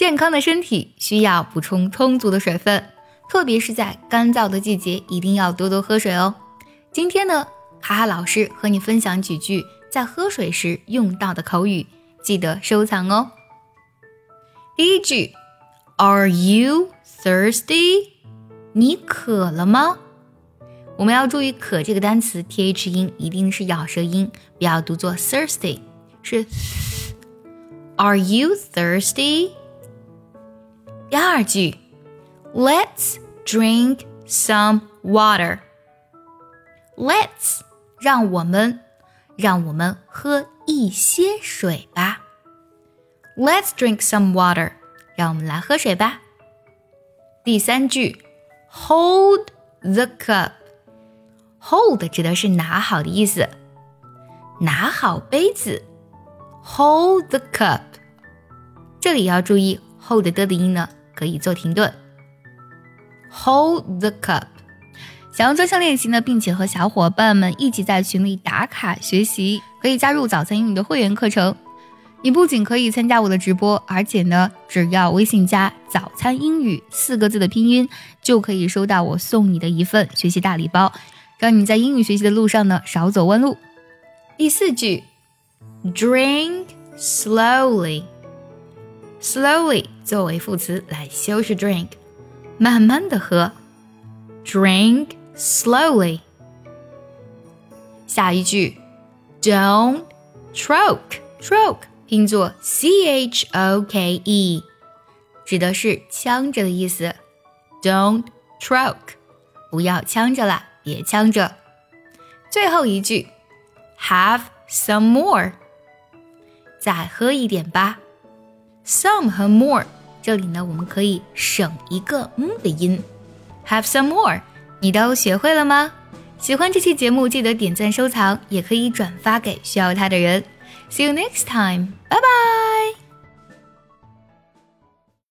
健康的身体需要补充充足的水分，特别是在干燥的季节，一定要多多喝水哦。今天呢，哈哈老师和你分享几句在喝水时用到的口语，记得收藏哦。第一句，Are you thirsty？你渴了吗？我们要注意“渴”这个单词，th 音一定是咬舌音，不要读作 thirsty，是。Are you thirsty？第二句，Let's drink some water。Let's，让我们，让我们喝一些水吧。Let's drink some water，让我们来喝水吧。第三句，Hold the cup。Hold 指的是拿好的意思，拿好杯子。Hold the cup，这里要注意 hold 的的音呢。可以做停顿。Hold the cup。想要专项练习呢，并且和小伙伴们一起在群里打卡学习，可以加入早餐英语的会员课程。你不仅可以参加我的直播，而且呢，只要微信加“早餐英语”四个字的拼音，就可以收到我送你的一份学习大礼包，让你在英语学习的路上呢少走弯路。第四句，Drink slowly。slowly 作为副词来修饰 drink，慢慢的喝，drink slowly。下一句，don't choke，choke 拼作 c h o k e，指的是呛着的意思，don't choke，不要呛着了，别呛着。最后一句，have some more，再喝一点吧。 Some 和 more，这里呢，我们可以省一个嗯的音。Have some more，你都学会了吗？喜欢这期节目，记得点赞收藏，也可以转发给需要它的人。See you next time，拜拜。